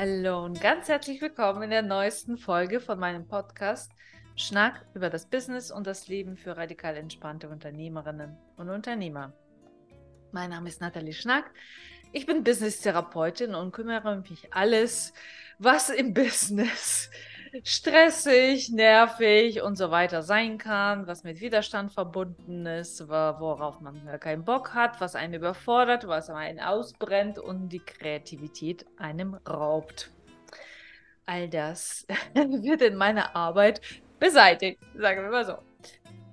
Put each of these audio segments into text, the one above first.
Hallo und ganz herzlich willkommen in der neuesten Folge von meinem Podcast Schnack über das Business und das Leben für radikal entspannte Unternehmerinnen und Unternehmer. Mein Name ist Nathalie Schnack. Ich bin Business-Therapeutin und kümmere mich alles, was im Business stressig, nervig und so weiter sein kann, was mit Widerstand verbunden ist, worauf man keinen Bock hat, was einen überfordert, was einen ausbrennt und die Kreativität einem raubt. All das wird in meiner Arbeit beseitigt, sagen wir mal so.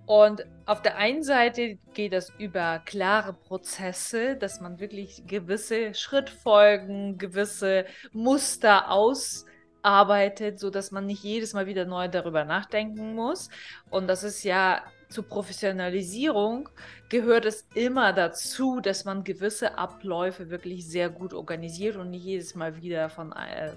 Und auf der einen Seite geht es über klare Prozesse, dass man wirklich gewisse Schrittfolgen, gewisse Muster aus arbeitet, so dass man nicht jedes Mal wieder neu darüber nachdenken muss. Und das ist ja zur Professionalisierung gehört es immer dazu, dass man gewisse Abläufe wirklich sehr gut organisiert und nicht jedes Mal wieder von äh,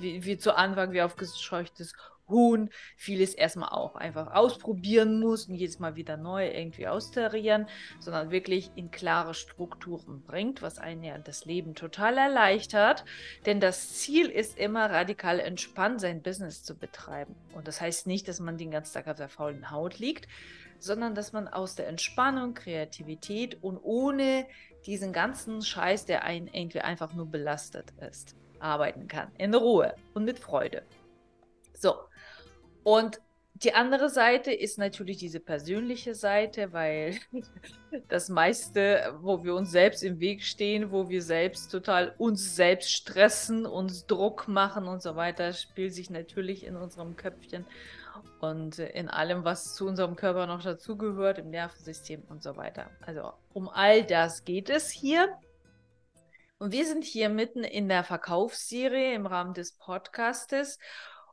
wie, wie, zu Anfang wie aufgescheuchtes Huhn vieles erstmal auch einfach ausprobieren muss und jedes Mal wieder neu irgendwie austarieren, sondern wirklich in klare Strukturen bringt, was einen ja das Leben total erleichtert. Denn das Ziel ist immer radikal entspannt sein Business zu betreiben. Und das heißt nicht, dass man den ganzen Tag auf der faulen Haut liegt, sondern dass man aus der Entspannung, Kreativität und ohne diesen ganzen Scheiß, der einen irgendwie einfach nur belastet ist, arbeiten kann. In Ruhe und mit Freude. So, und die andere Seite ist natürlich diese persönliche Seite, weil das meiste, wo wir uns selbst im Weg stehen, wo wir selbst total uns selbst stressen, uns Druck machen und so weiter, spielt sich natürlich in unserem Köpfchen und in allem, was zu unserem Körper noch dazugehört, im Nervensystem und so weiter. Also um all das geht es hier. Und wir sind hier mitten in der Verkaufsserie im Rahmen des Podcastes.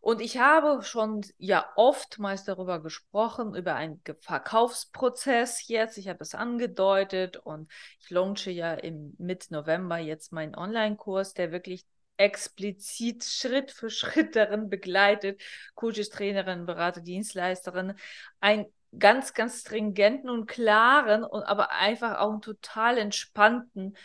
Und ich habe schon ja oftmals darüber gesprochen, über einen Verkaufsprozess jetzt. Ich habe es angedeutet und ich launche ja im Mitte-November jetzt meinen Online-Kurs, der wirklich explizit Schritt für Schritt darin begleitet, Coaches, Trainerinnen, Berater, Dienstleisterinnen, einen ganz, ganz stringenten und klaren und aber einfach auch einen total entspannten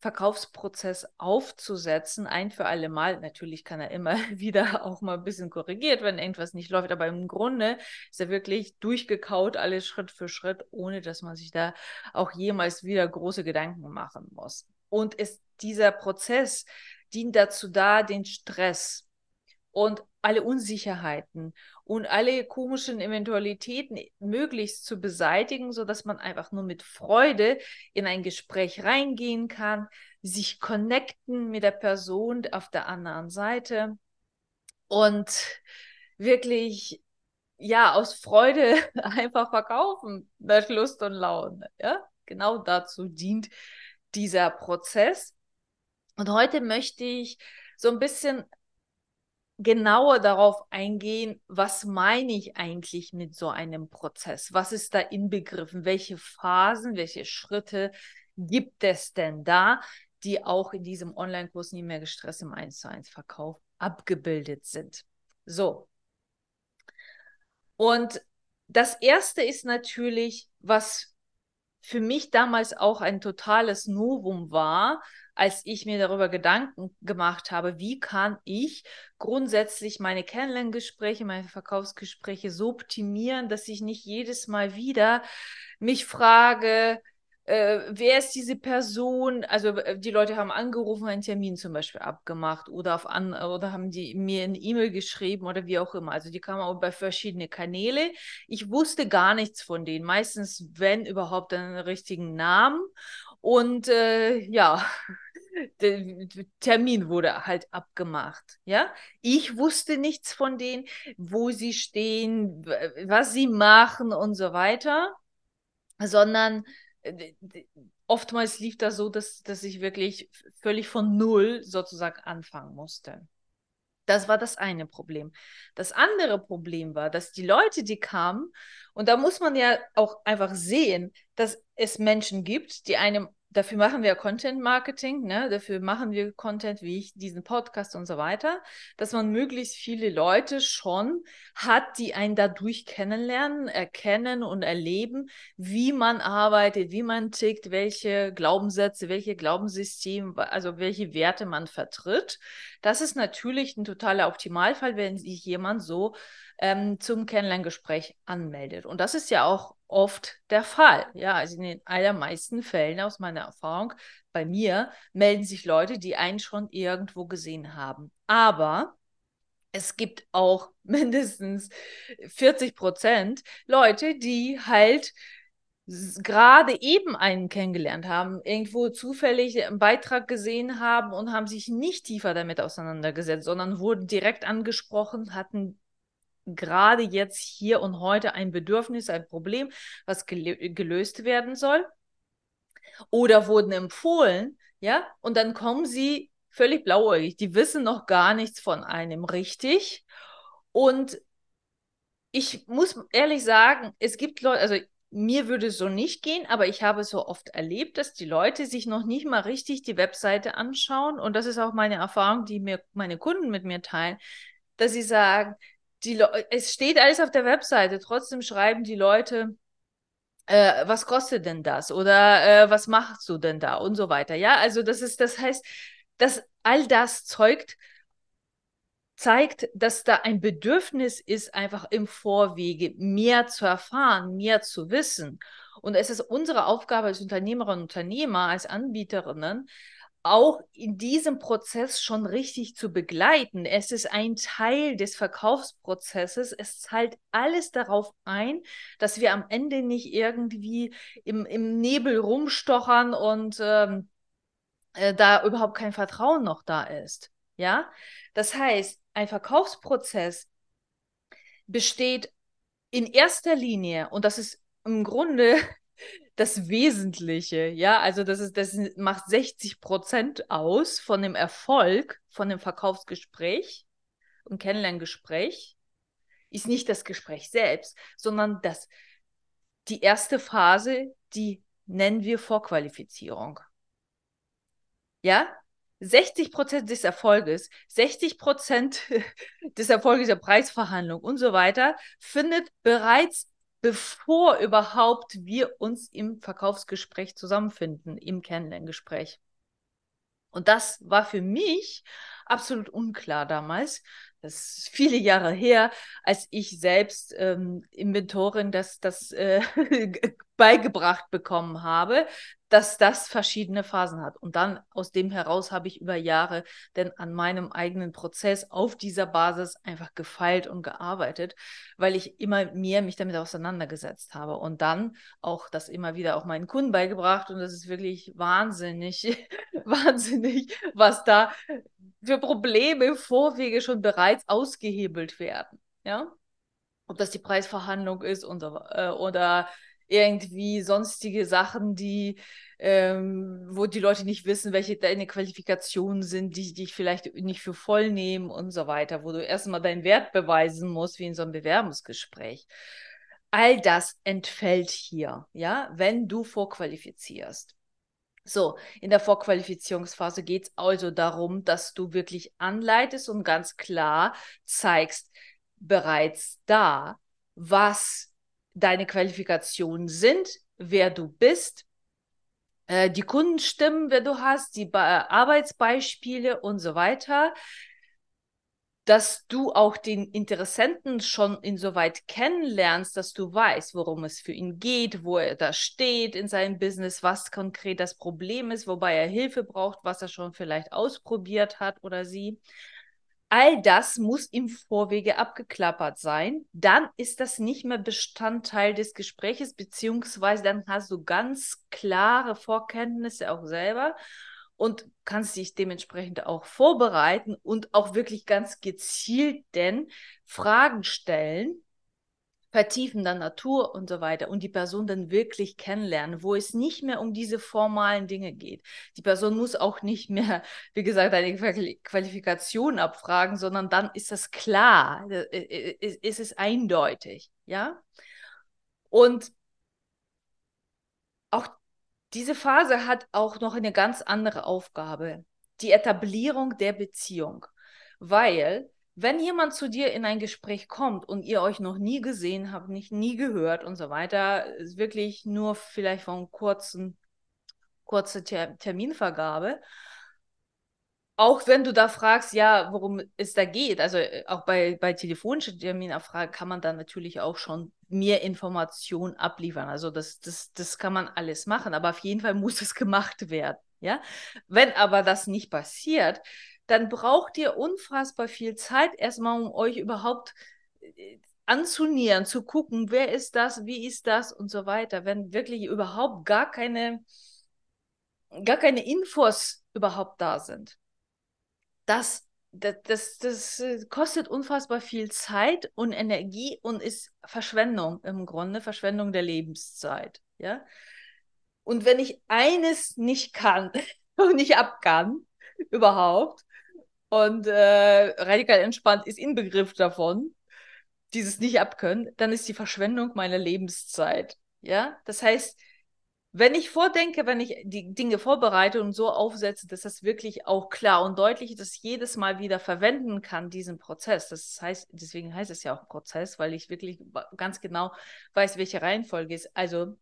Verkaufsprozess aufzusetzen, ein für alle Mal. Natürlich kann er immer wieder auch mal ein bisschen korrigiert, wenn irgendwas nicht läuft, aber im Grunde ist er wirklich durchgekaut, alles Schritt für Schritt, ohne dass man sich da auch jemals wieder große Gedanken machen muss. Und ist dieser Prozess dient dazu da, den Stress und alle Unsicherheiten und alle komischen Eventualitäten möglichst zu beseitigen, so dass man einfach nur mit Freude in ein Gespräch reingehen kann, sich connecten mit der Person auf der anderen Seite und wirklich ja aus Freude einfach verkaufen, nach Lust und Laune. Ja, genau dazu dient dieser Prozess. Und heute möchte ich so ein bisschen genauer darauf eingehen, was meine ich eigentlich mit so einem Prozess? Was ist da inbegriffen? Welche Phasen, welche Schritte gibt es denn da, die auch in diesem Online-Kurs nie mehr gestresst im 1 zu 1 Verkauf abgebildet sind? So. Und das erste ist natürlich, was für mich damals auch ein totales Novum war, als ich mir darüber Gedanken gemacht habe, wie kann ich grundsätzlich meine Kennenlerngespräche, meine Verkaufsgespräche so optimieren, dass ich nicht jedes Mal wieder mich frage, äh, wer ist diese Person? Also äh, die Leute haben angerufen, einen Termin zum Beispiel abgemacht oder auf an oder haben die mir eine E-Mail geschrieben oder wie auch immer. Also die kamen auch bei verschiedene Kanäle. Ich wusste gar nichts von denen. Meistens, wenn überhaupt, einen richtigen Namen. Und äh, ja, der Termin wurde halt abgemacht. Ja, ich wusste nichts von denen, wo sie stehen, was sie machen und so weiter, sondern äh, oftmals lief das so, dass, dass ich wirklich völlig von Null sozusagen anfangen musste. Das war das eine Problem. Das andere Problem war, dass die Leute, die kamen, und da muss man ja auch einfach sehen, dass es Menschen gibt, die einem dafür machen wir Content Marketing, ne? dafür machen wir Content wie ich, diesen Podcast und so weiter, dass man möglichst viele Leute schon hat, die einen dadurch kennenlernen, erkennen und erleben, wie man arbeitet, wie man tickt, welche Glaubenssätze, welche Glaubenssysteme, also welche Werte man vertritt. Das ist natürlich ein totaler Optimalfall, wenn sich jemand so ähm, zum Kennenlerngespräch anmeldet. Und das ist ja auch oft der Fall. Ja, also in den allermeisten Fällen aus meiner Erfahrung bei mir melden sich Leute, die einen schon irgendwo gesehen haben. Aber es gibt auch mindestens 40 Prozent Leute, die halt gerade eben einen kennengelernt haben, irgendwo zufällig einen Beitrag gesehen haben und haben sich nicht tiefer damit auseinandergesetzt, sondern wurden direkt angesprochen, hatten gerade jetzt hier und heute ein Bedürfnis, ein Problem, was gel gelöst werden soll. Oder wurden empfohlen, ja, und dann kommen sie völlig blauäugig. Die wissen noch gar nichts von einem richtig. Und ich muss ehrlich sagen, es gibt Leute, also mir würde es so nicht gehen, aber ich habe so oft erlebt, dass die Leute sich noch nicht mal richtig die Webseite anschauen. Und das ist auch meine Erfahrung, die mir meine Kunden mit mir teilen, dass sie sagen, die es steht alles auf der Webseite, trotzdem schreiben die Leute, äh, was kostet denn das? Oder äh, was machst du denn da? Und so weiter. Ja, also das ist, das heißt, dass all das zeugt, zeigt, dass da ein Bedürfnis ist, einfach im Vorwege mehr zu erfahren, mehr zu wissen. Und es ist unsere Aufgabe als Unternehmerinnen und Unternehmer, als Anbieterinnen, auch in diesem Prozess schon richtig zu begleiten. Es ist ein Teil des Verkaufsprozesses. Es zahlt alles darauf ein, dass wir am Ende nicht irgendwie im, im Nebel rumstochern und ähm, äh, da überhaupt kein Vertrauen noch da ist. Ja, das heißt, ein Verkaufsprozess besteht in erster Linie, und das ist im Grunde das Wesentliche, ja, also das ist, das macht 60 Prozent aus von dem Erfolg von dem Verkaufsgespräch und Kennenlerngespräch, ist nicht das Gespräch selbst, sondern das, die erste Phase, die nennen wir Vorqualifizierung. Ja, 60 Prozent des Erfolges, 60 Prozent des Erfolges der Preisverhandlung und so weiter findet bereits bevor überhaupt wir uns im Verkaufsgespräch zusammenfinden, im Kennenlerngespräch. Und das war für mich absolut unklar damals. Das ist viele Jahre her, als ich selbst ähm, Inventorin das, das äh, beigebracht bekommen habe, dass das verschiedene Phasen hat. Und dann aus dem heraus habe ich über Jahre denn an meinem eigenen Prozess auf dieser Basis einfach gefeilt und gearbeitet, weil ich immer mehr mich damit auseinandergesetzt habe und dann auch das immer wieder auch meinen Kunden beigebracht und das ist wirklich wahnsinnig, wahnsinnig, was da für Probleme, Vorwege schon bereits ausgehebelt werden. Ja, ob das die Preisverhandlung ist und, äh, oder irgendwie sonstige Sachen, die, ähm, wo die Leute nicht wissen, welche deine Qualifikationen sind, die dich vielleicht nicht für voll nehmen und so weiter, wo du erstmal deinen Wert beweisen musst, wie in so einem Bewerbungsgespräch. All das entfällt hier, ja, wenn du vorqualifizierst. So, in der Vorqualifizierungsphase geht es also darum, dass du wirklich anleitest und ganz klar zeigst, bereits da, was deine Qualifikationen sind, wer du bist, äh, die Kundenstimmen, wer du hast, die Be Arbeitsbeispiele und so weiter, dass du auch den Interessenten schon insoweit kennenlernst, dass du weißt, worum es für ihn geht, wo er da steht in seinem Business, was konkret das Problem ist, wobei er Hilfe braucht, was er schon vielleicht ausprobiert hat oder sie. All das muss im Vorwege abgeklappert sein. Dann ist das nicht mehr Bestandteil des Gespräches, beziehungsweise dann hast du ganz klare Vorkenntnisse auch selber und kannst dich dementsprechend auch vorbereiten und auch wirklich ganz gezielt denn Fragen stellen, vertiefender Natur und so weiter und die Person dann wirklich kennenlernen, wo es nicht mehr um diese formalen Dinge geht. Die Person muss auch nicht mehr, wie gesagt, eine Qualifikation abfragen, sondern dann ist das klar, äh, ist es eindeutig, ja? Und auch diese Phase hat auch noch eine ganz andere Aufgabe, die Etablierung der Beziehung. Weil, wenn jemand zu dir in ein Gespräch kommt und ihr euch noch nie gesehen habt, nicht nie gehört und so weiter, ist wirklich nur vielleicht von kurzen, kurze Ter Terminvergabe, auch wenn du da fragst, ja, worum es da geht, also äh, auch bei, bei telefonischen Terminabfragen kann man dann natürlich auch schon mehr Informationen abliefern. Also das, das, das kann man alles machen, aber auf jeden Fall muss es gemacht werden. Ja? Wenn aber das nicht passiert, dann braucht ihr unfassbar viel Zeit erstmal, um euch überhaupt äh, anzunähern, zu gucken, wer ist das, wie ist das und so weiter. Wenn wirklich überhaupt gar keine, gar keine Infos überhaupt da sind das, das, das, das äh, kostet unfassbar viel Zeit und Energie und ist Verschwendung im Grunde, Verschwendung der Lebenszeit. Ja? Und wenn ich eines nicht kann und nicht ab kann, überhaupt, und äh, radikal entspannt ist Inbegriff davon, dieses nicht abkönnen, dann ist die Verschwendung meiner Lebenszeit. Ja, das heißt, wenn ich vordenke, wenn ich die Dinge vorbereite und so aufsetze, dass das wirklich auch klar und deutlich ist, dass ich jedes Mal wieder verwenden kann, diesen Prozess. Das heißt, deswegen heißt es ja auch Prozess, weil ich wirklich ganz genau weiß, welche Reihenfolge ist. Also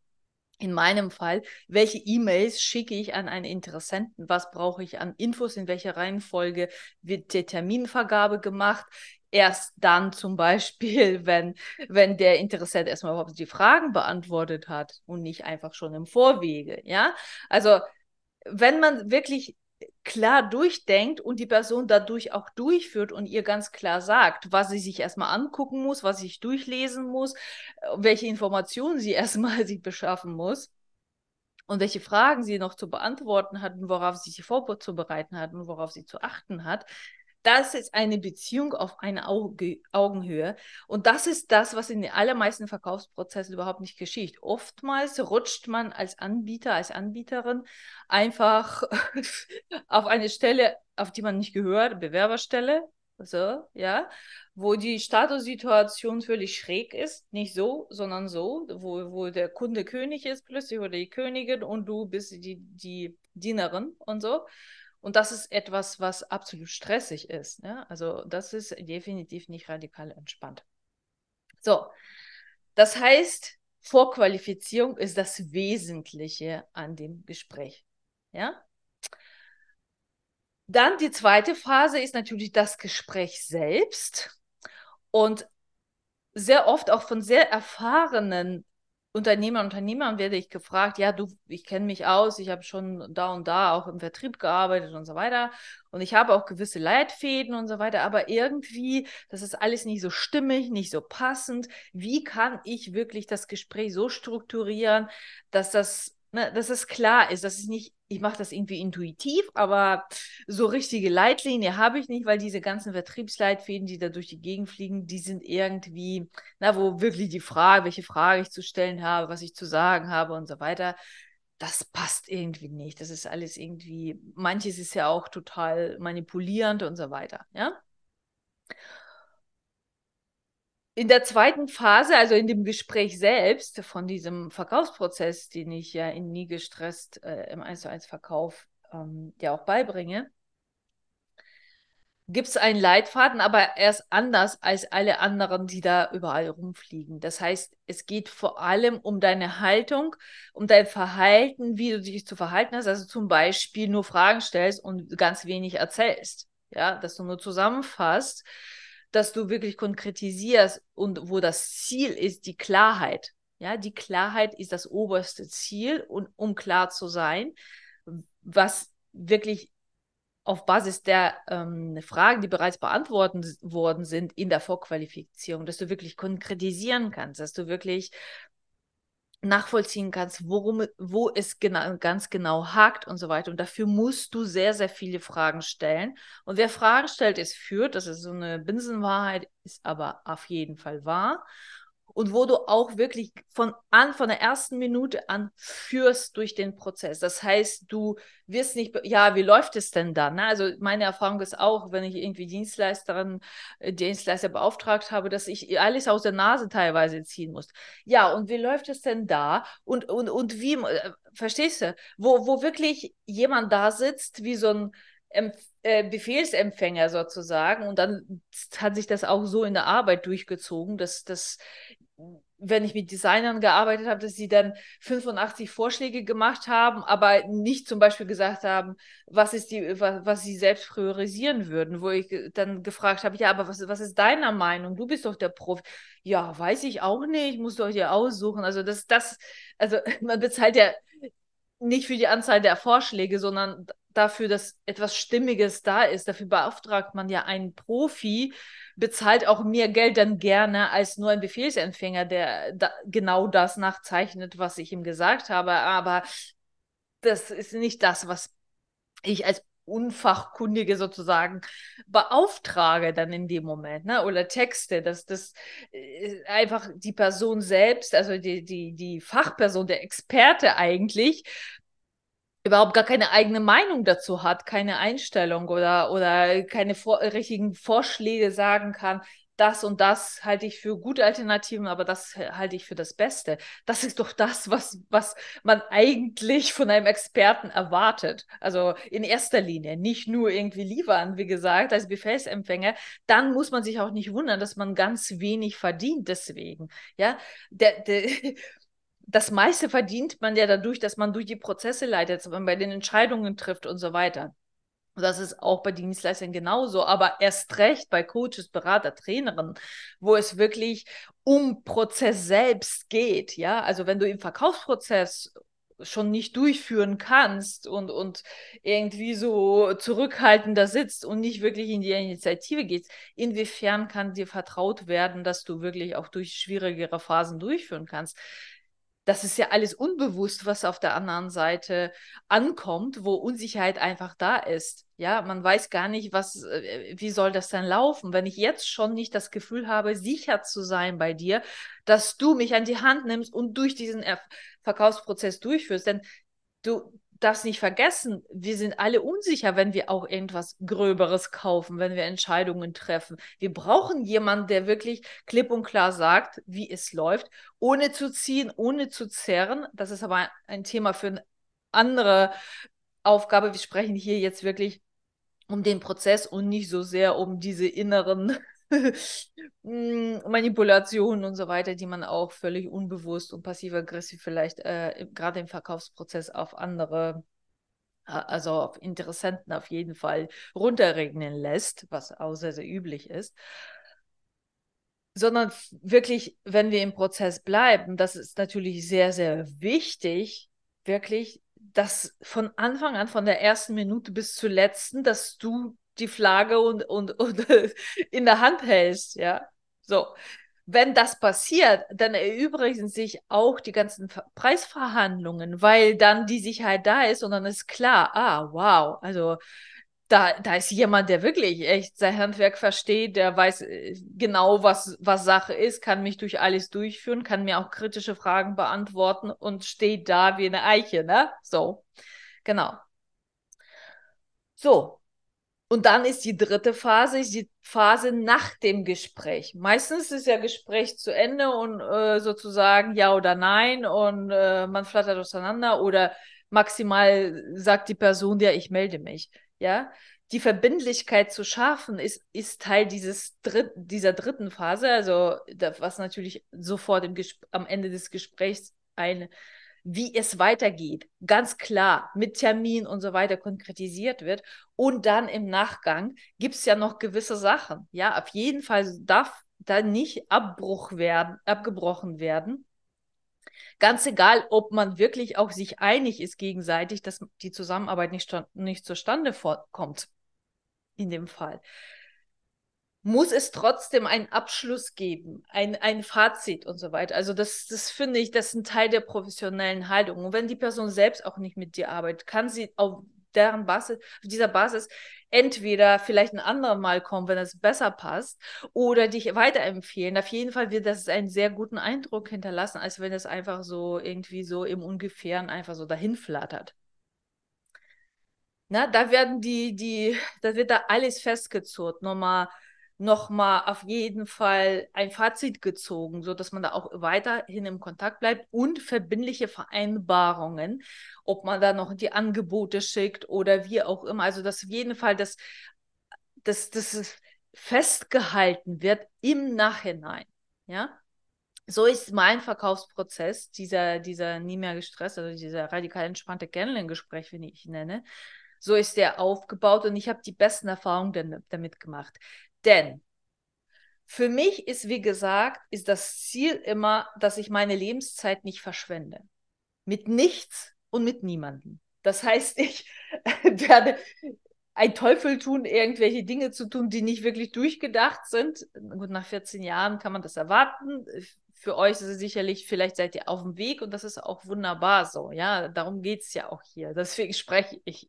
in meinem Fall, welche E-Mails schicke ich an einen Interessenten? Was brauche ich an Infos? In welcher Reihenfolge wird die Terminvergabe gemacht? erst dann zum Beispiel, wenn, wenn der Interessent erstmal überhaupt die Fragen beantwortet hat und nicht einfach schon im Vorwege, ja. Also, wenn man wirklich klar durchdenkt und die Person dadurch auch durchführt und ihr ganz klar sagt, was sie sich erstmal angucken muss, was sie sich durchlesen muss, welche Informationen sie erstmal sich beschaffen muss und welche Fragen sie noch zu beantworten hat und worauf sie sich vorzubereiten hat und worauf sie zu achten hat, das ist eine Beziehung auf eine Auge, Augenhöhe. Und das ist das, was in den allermeisten Verkaufsprozessen überhaupt nicht geschieht. Oftmals rutscht man als Anbieter, als Anbieterin einfach auf eine Stelle, auf die man nicht gehört, Bewerberstelle, so, ja, wo die Statussituation völlig schräg ist, nicht so, sondern so, wo, wo der Kunde König ist plötzlich oder die Königin und du bist die, die Dienerin und so. Und das ist etwas, was absolut stressig ist. Ne? Also das ist definitiv nicht radikal entspannt. So, das heißt, Vorqualifizierung ist das Wesentliche an dem Gespräch. Ja? Dann die zweite Phase ist natürlich das Gespräch selbst. Und sehr oft auch von sehr erfahrenen Unternehmer Unternehmern werde ich gefragt, ja, du, ich kenne mich aus, ich habe schon da und da auch im Vertrieb gearbeitet und so weiter. Und ich habe auch gewisse Leitfäden und so weiter, aber irgendwie, das ist alles nicht so stimmig, nicht so passend. Wie kann ich wirklich das Gespräch so strukturieren, dass das ne, dass es klar ist, dass ich nicht, ich mache das irgendwie intuitiv, aber so richtige Leitlinie habe ich nicht, weil diese ganzen Vertriebsleitfäden, die da durch die Gegend fliegen, die sind irgendwie, na, wo wirklich die Frage, welche Frage ich zu stellen habe, was ich zu sagen habe und so weiter, das passt irgendwie nicht. Das ist alles irgendwie, manches ist ja auch total manipulierend und so weiter, ja. In der zweiten Phase, also in dem Gespräch selbst von diesem Verkaufsprozess, den ich ja in nie gestresst äh, im 1 zu 1 Verkauf ähm, ja auch beibringe, gibt es einen Leitfaden, aber er ist anders als alle anderen, die da überall rumfliegen. Das heißt, es geht vor allem um deine Haltung, um dein Verhalten, wie du dich zu verhalten hast. Also zum Beispiel nur Fragen stellst und ganz wenig erzählst. Ja, dass du nur zusammenfasst dass du wirklich konkretisierst und wo das Ziel ist, die Klarheit. Ja, die Klarheit ist das oberste Ziel und um klar zu sein, was wirklich auf Basis der ähm, Fragen, die bereits beantwortet worden sind in der Vorqualifizierung, dass du wirklich konkretisieren kannst, dass du wirklich nachvollziehen kannst, worum, wo es genau, ganz genau hakt und so weiter. Und dafür musst du sehr, sehr viele Fragen stellen. Und wer Fragen stellt, ist führt. Das ist so eine Binsenwahrheit, ist aber auf jeden Fall wahr. Und wo du auch wirklich von an, von der ersten Minute an führst durch den Prozess. Das heißt, du wirst nicht, ja, wie läuft es denn dann? Ne? Also meine Erfahrung ist auch, wenn ich irgendwie Dienstleisterin, äh, Dienstleister beauftragt habe, dass ich alles aus der Nase teilweise ziehen muss. Ja, und wie läuft es denn da? Und, und, und wie, äh, verstehst du, wo, wo wirklich jemand da sitzt, wie so ein äh, Befehlsempfänger sozusagen. Und dann hat sich das auch so in der Arbeit durchgezogen, dass, dass wenn ich mit Designern gearbeitet habe, dass sie dann 85 Vorschläge gemacht haben, aber nicht zum Beispiel gesagt haben, was ist die, was, was sie selbst priorisieren würden, wo ich dann gefragt habe, ja, aber was, was ist deiner Meinung? Du bist doch der Profi. Ja, weiß ich auch nicht, musst du euch ja aussuchen. Also das, das, also man bezahlt ja nicht für die Anzahl der Vorschläge, sondern dafür, dass etwas Stimmiges da ist. Dafür beauftragt man ja einen Profi, bezahlt auch mehr Geld dann gerne als nur ein Befehlsempfänger, der da genau das nachzeichnet, was ich ihm gesagt habe. Aber das ist nicht das, was ich als Unfachkundige sozusagen beauftrage dann in dem Moment, ne? Oder Texte, dass das äh, einfach die Person selbst, also die, die, die Fachperson, der Experte eigentlich, überhaupt gar keine eigene Meinung dazu hat, keine Einstellung oder, oder keine vor richtigen Vorschläge sagen kann, das und das halte ich für gute Alternativen, aber das halte ich für das Beste. Das ist doch das, was, was man eigentlich von einem Experten erwartet. Also in erster Linie, nicht nur irgendwie liefern, wie gesagt, als Befehlsempfänger. Dann muss man sich auch nicht wundern, dass man ganz wenig verdient deswegen. Ja, der, der, das meiste verdient man ja dadurch, dass man durch die Prozesse leitet, dass man bei den Entscheidungen trifft und so weiter. Das ist auch bei Dienstleistern genauso, aber erst recht bei Coaches, Berater, Trainerinnen, wo es wirklich um Prozess selbst geht. Ja, also wenn du im Verkaufsprozess schon nicht durchführen kannst und, und irgendwie so zurückhaltender sitzt und nicht wirklich in die Initiative gehst, inwiefern kann dir vertraut werden, dass du wirklich auch durch schwierigere Phasen durchführen kannst? Das ist ja alles unbewusst, was auf der anderen Seite ankommt, wo Unsicherheit einfach da ist. Ja, man weiß gar nicht, was, äh, wie soll das denn laufen, wenn ich jetzt schon nicht das Gefühl habe, sicher zu sein bei dir, dass du mich an die Hand nimmst und durch diesen Verkaufsprozess durchführst. Denn du, darfst nicht vergessen, wir sind alle unsicher, wenn wir auch irgendwas Gröberes kaufen, wenn wir Entscheidungen treffen. Wir brauchen jemanden, der wirklich klipp und klar sagt, wie es läuft, ohne zu ziehen, ohne zu zerren. Das ist aber ein Thema für eine andere Aufgabe. Wir sprechen hier jetzt wirklich um den Prozess und nicht so sehr um diese inneren Manipulationen und so weiter, die man auch völlig unbewusst und passiv-aggressiv vielleicht äh, gerade im Verkaufsprozess auf andere, also auf Interessenten auf jeden Fall runterregnen lässt, was auch sehr, sehr üblich ist. Sondern wirklich, wenn wir im Prozess bleiben, das ist natürlich sehr, sehr wichtig, wirklich, dass von Anfang an, von der ersten Minute bis zur letzten, dass du die Flagge und, und, und in der Hand hältst, ja. So. Wenn das passiert, dann erübrigen sich auch die ganzen Preisverhandlungen, weil dann die Sicherheit da ist und dann ist klar, ah, wow, also da, da ist jemand, der wirklich echt sein Handwerk versteht, der weiß äh, genau, was, was Sache ist, kann mich durch alles durchführen, kann mir auch kritische Fragen beantworten und steht da wie eine Eiche, ne? So, genau. So, und dann ist die dritte Phase, die Phase nach dem Gespräch. Meistens ist ja Gespräch zu Ende und äh, sozusagen ja oder nein und äh, man flattert auseinander oder maximal sagt die Person, ja, ich melde mich. Ja, die Verbindlichkeit zu schaffen ist, ist Teil dieses Dritt, dieser dritten Phase, also was natürlich sofort im am Ende des Gesprächs eine wie es weitergeht, ganz klar mit Termin und so weiter konkretisiert wird. Und dann im Nachgang gibt es ja noch gewisse Sachen. Ja, auf jeden Fall darf da nicht Abbruch werden, abgebrochen werden. Ganz egal, ob man wirklich auch sich einig ist gegenseitig, dass die Zusammenarbeit nicht, nicht zustande kommt. In dem Fall muss es trotzdem einen Abschluss geben, ein, ein Fazit und so weiter. Also das, das finde ich, das ist ein Teil der professionellen Haltung. Und wenn die Person selbst auch nicht mit dir arbeitet, kann sie auf deren Basis, auf dieser Basis entweder vielleicht ein anderes Mal kommen, wenn es besser passt, oder dich weiterempfehlen. Auf jeden Fall wird das einen sehr guten Eindruck hinterlassen, als wenn es einfach so irgendwie so im Ungefähren einfach so dahin flattert. Na, da werden die, die, da wird da alles festgezurrt. Nochmal nochmal auf jeden Fall ein Fazit gezogen, sodass man da auch weiterhin im Kontakt bleibt und verbindliche Vereinbarungen, ob man da noch die Angebote schickt oder wie auch immer. Also, dass auf jeden Fall das, das, das festgehalten wird im Nachhinein. Ja. So ist mein Verkaufsprozess, dieser, dieser nie mehr gestresst, also dieser radikal entspannte Kennenlerngespräch, wie ich ihn nenne. So ist der aufgebaut und ich habe die besten Erfahrungen damit gemacht. Denn für mich ist, wie gesagt, ist das Ziel immer, dass ich meine Lebenszeit nicht verschwende. Mit nichts und mit niemandem. Das heißt, ich werde ein Teufel tun, irgendwelche Dinge zu tun, die nicht wirklich durchgedacht sind. Gut, nach 14 Jahren kann man das erwarten. Für euch ist es sicherlich, vielleicht seid ihr auf dem Weg und das ist auch wunderbar so. Ja, darum geht es ja auch hier. Deswegen spreche ich.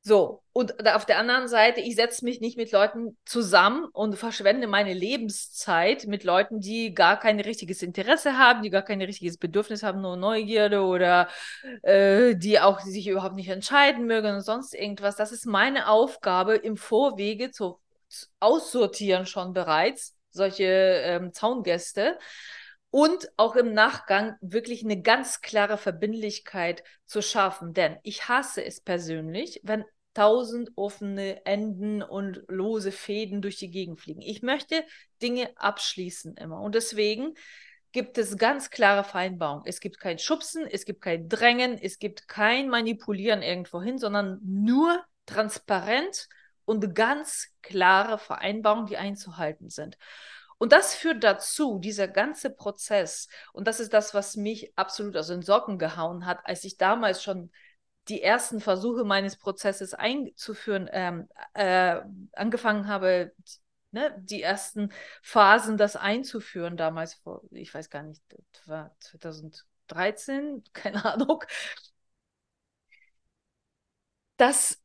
So, und auf der anderen Seite, ich setze mich nicht mit Leuten zusammen und verschwende meine Lebenszeit mit Leuten, die gar kein richtiges Interesse haben, die gar kein richtiges Bedürfnis haben, nur Neugierde oder äh, die auch sich überhaupt nicht entscheiden mögen und sonst irgendwas. Das ist meine Aufgabe im Vorwege zu, zu aussortieren schon bereits, solche ähm, Zaungäste und auch im Nachgang wirklich eine ganz klare Verbindlichkeit zu schaffen. Denn ich hasse es persönlich, wenn tausend offene Enden und lose Fäden durch die Gegend fliegen. Ich möchte Dinge abschließen immer. Und deswegen gibt es ganz klare Vereinbarungen. Es gibt kein Schubsen, es gibt kein Drängen, es gibt kein Manipulieren irgendwo hin, sondern nur transparent und ganz klare Vereinbarungen, die einzuhalten sind. Und das führt dazu, dieser ganze Prozess, und das ist das, was mich absolut aus den Socken gehauen hat, als ich damals schon die ersten Versuche meines Prozesses einzuführen, ähm, äh, angefangen habe, ne, die ersten Phasen das einzuführen, damals vor, ich weiß gar nicht, das war 2013, keine Ahnung, dass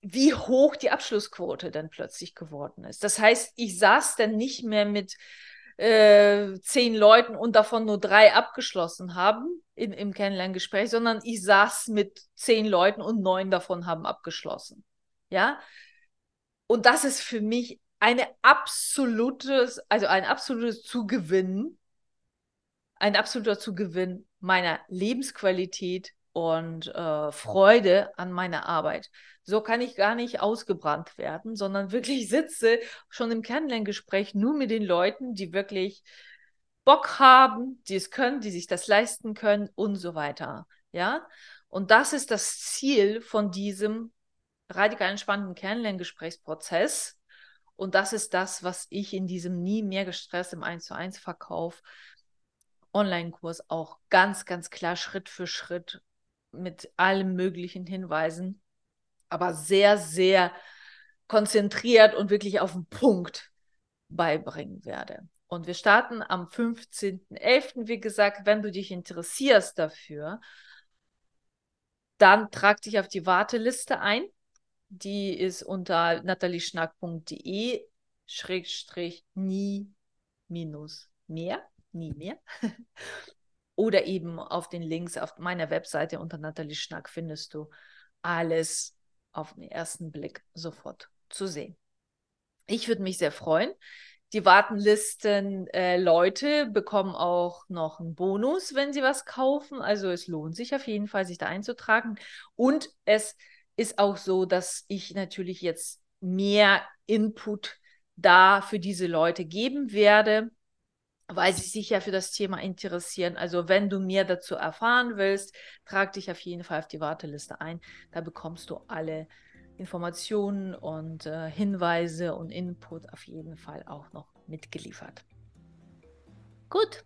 wie hoch die Abschlussquote dann plötzlich geworden ist. Das heißt, ich saß dann nicht mehr mit äh, zehn Leuten und davon nur drei abgeschlossen haben in, im Kennenlerngespräch, sondern ich saß mit zehn Leuten und neun davon haben abgeschlossen. Ja. Und das ist für mich eine absolutes, also ein absolutes Zugewinn, ein absoluter Zugewinn meiner Lebensqualität und äh, Freude an meiner Arbeit. So kann ich gar nicht ausgebrannt werden, sondern wirklich sitze schon im Kennenlerngespräch nur mit den Leuten, die wirklich Bock haben, die es können, die sich das leisten können und so weiter. Ja, und das ist das Ziel von diesem radikal entspannten Kennenlerngesprächsprozess. Und das ist das, was ich in diesem nie mehr gestresst im 1 zu 1 Verkauf Online-Kurs auch ganz, ganz klar Schritt für Schritt mit allen möglichen Hinweisen aber sehr, sehr konzentriert und wirklich auf den Punkt beibringen werde. Und wir starten am 15.11. Wie gesagt, wenn du dich interessierst dafür, dann trag dich auf die Warteliste ein. Die ist unter natalieschnack.de schrägstrich nie minus mehr, nie mehr. Oder eben auf den Links auf meiner Webseite unter Nathalie Schnack findest du alles auf den ersten Blick sofort zu sehen. Ich würde mich sehr freuen. Die Wartenlisten äh, Leute bekommen auch noch einen Bonus, wenn sie was kaufen. Also es lohnt sich auf jeden Fall, sich da einzutragen. Und es ist auch so, dass ich natürlich jetzt mehr Input da für diese Leute geben werde weil sie sich ja für das Thema interessieren. Also wenn du mehr dazu erfahren willst, trag dich auf jeden Fall auf die Warteliste ein. Da bekommst du alle Informationen und äh, Hinweise und Input auf jeden Fall auch noch mitgeliefert. Gut,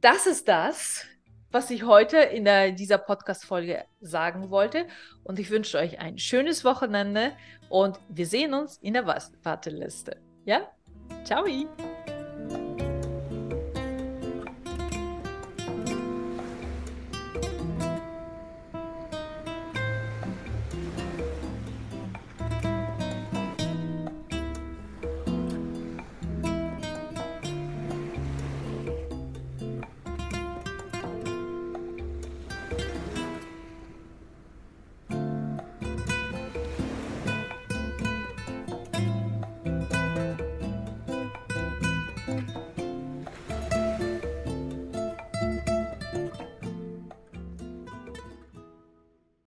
das ist das, was ich heute in der, dieser Podcast-Folge sagen wollte. Und ich wünsche euch ein schönes Wochenende und wir sehen uns in der Warteliste. Ja? Ciao!